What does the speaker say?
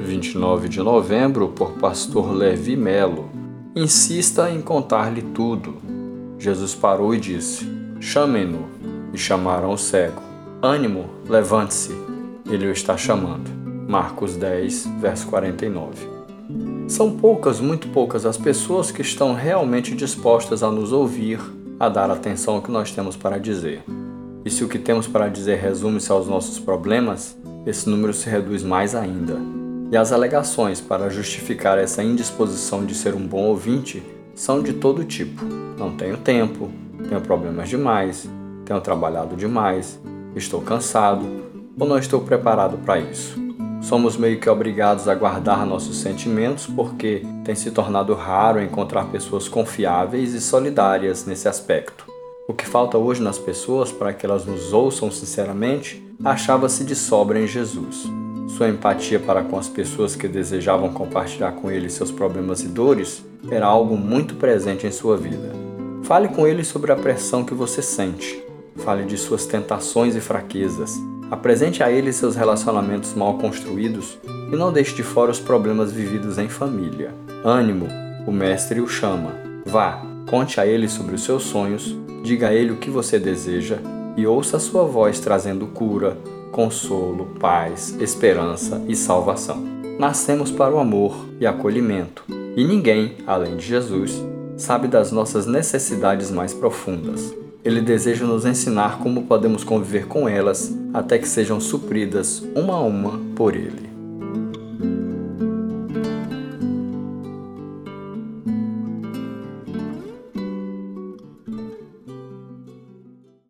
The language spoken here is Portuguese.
29 de novembro, por Pastor Levi Melo. Insista em contar-lhe tudo. Jesus parou e disse: Chamem-no. E chamaram o cego. Ânimo, levante-se. Ele o está chamando. Marcos 10, verso 49. São poucas, muito poucas, as pessoas que estão realmente dispostas a nos ouvir, a dar atenção ao que nós temos para dizer. E se o que temos para dizer resume-se aos nossos problemas, esse número se reduz mais ainda. E as alegações para justificar essa indisposição de ser um bom ouvinte são de todo tipo. Não tenho tempo, tenho problemas demais, tenho trabalhado demais, estou cansado ou não estou preparado para isso. Somos meio que obrigados a guardar nossos sentimentos porque tem se tornado raro encontrar pessoas confiáveis e solidárias nesse aspecto. O que falta hoje nas pessoas para que elas nos ouçam sinceramente achava-se de sobra em Jesus. Sua empatia para com as pessoas que desejavam compartilhar com ele seus problemas e dores era algo muito presente em sua vida. Fale com ele sobre a pressão que você sente. Fale de suas tentações e fraquezas. Apresente a ele seus relacionamentos mal construídos e não deixe de fora os problemas vividos em família. Ânimo, o mestre o chama. Vá, conte a ele sobre os seus sonhos, diga a ele o que você deseja e ouça a sua voz trazendo cura, consolo, paz, esperança e salvação. Nascemos para o amor e acolhimento, e ninguém, além de Jesus, sabe das nossas necessidades mais profundas. Ele deseja nos ensinar como podemos conviver com elas até que sejam supridas uma a uma por Ele.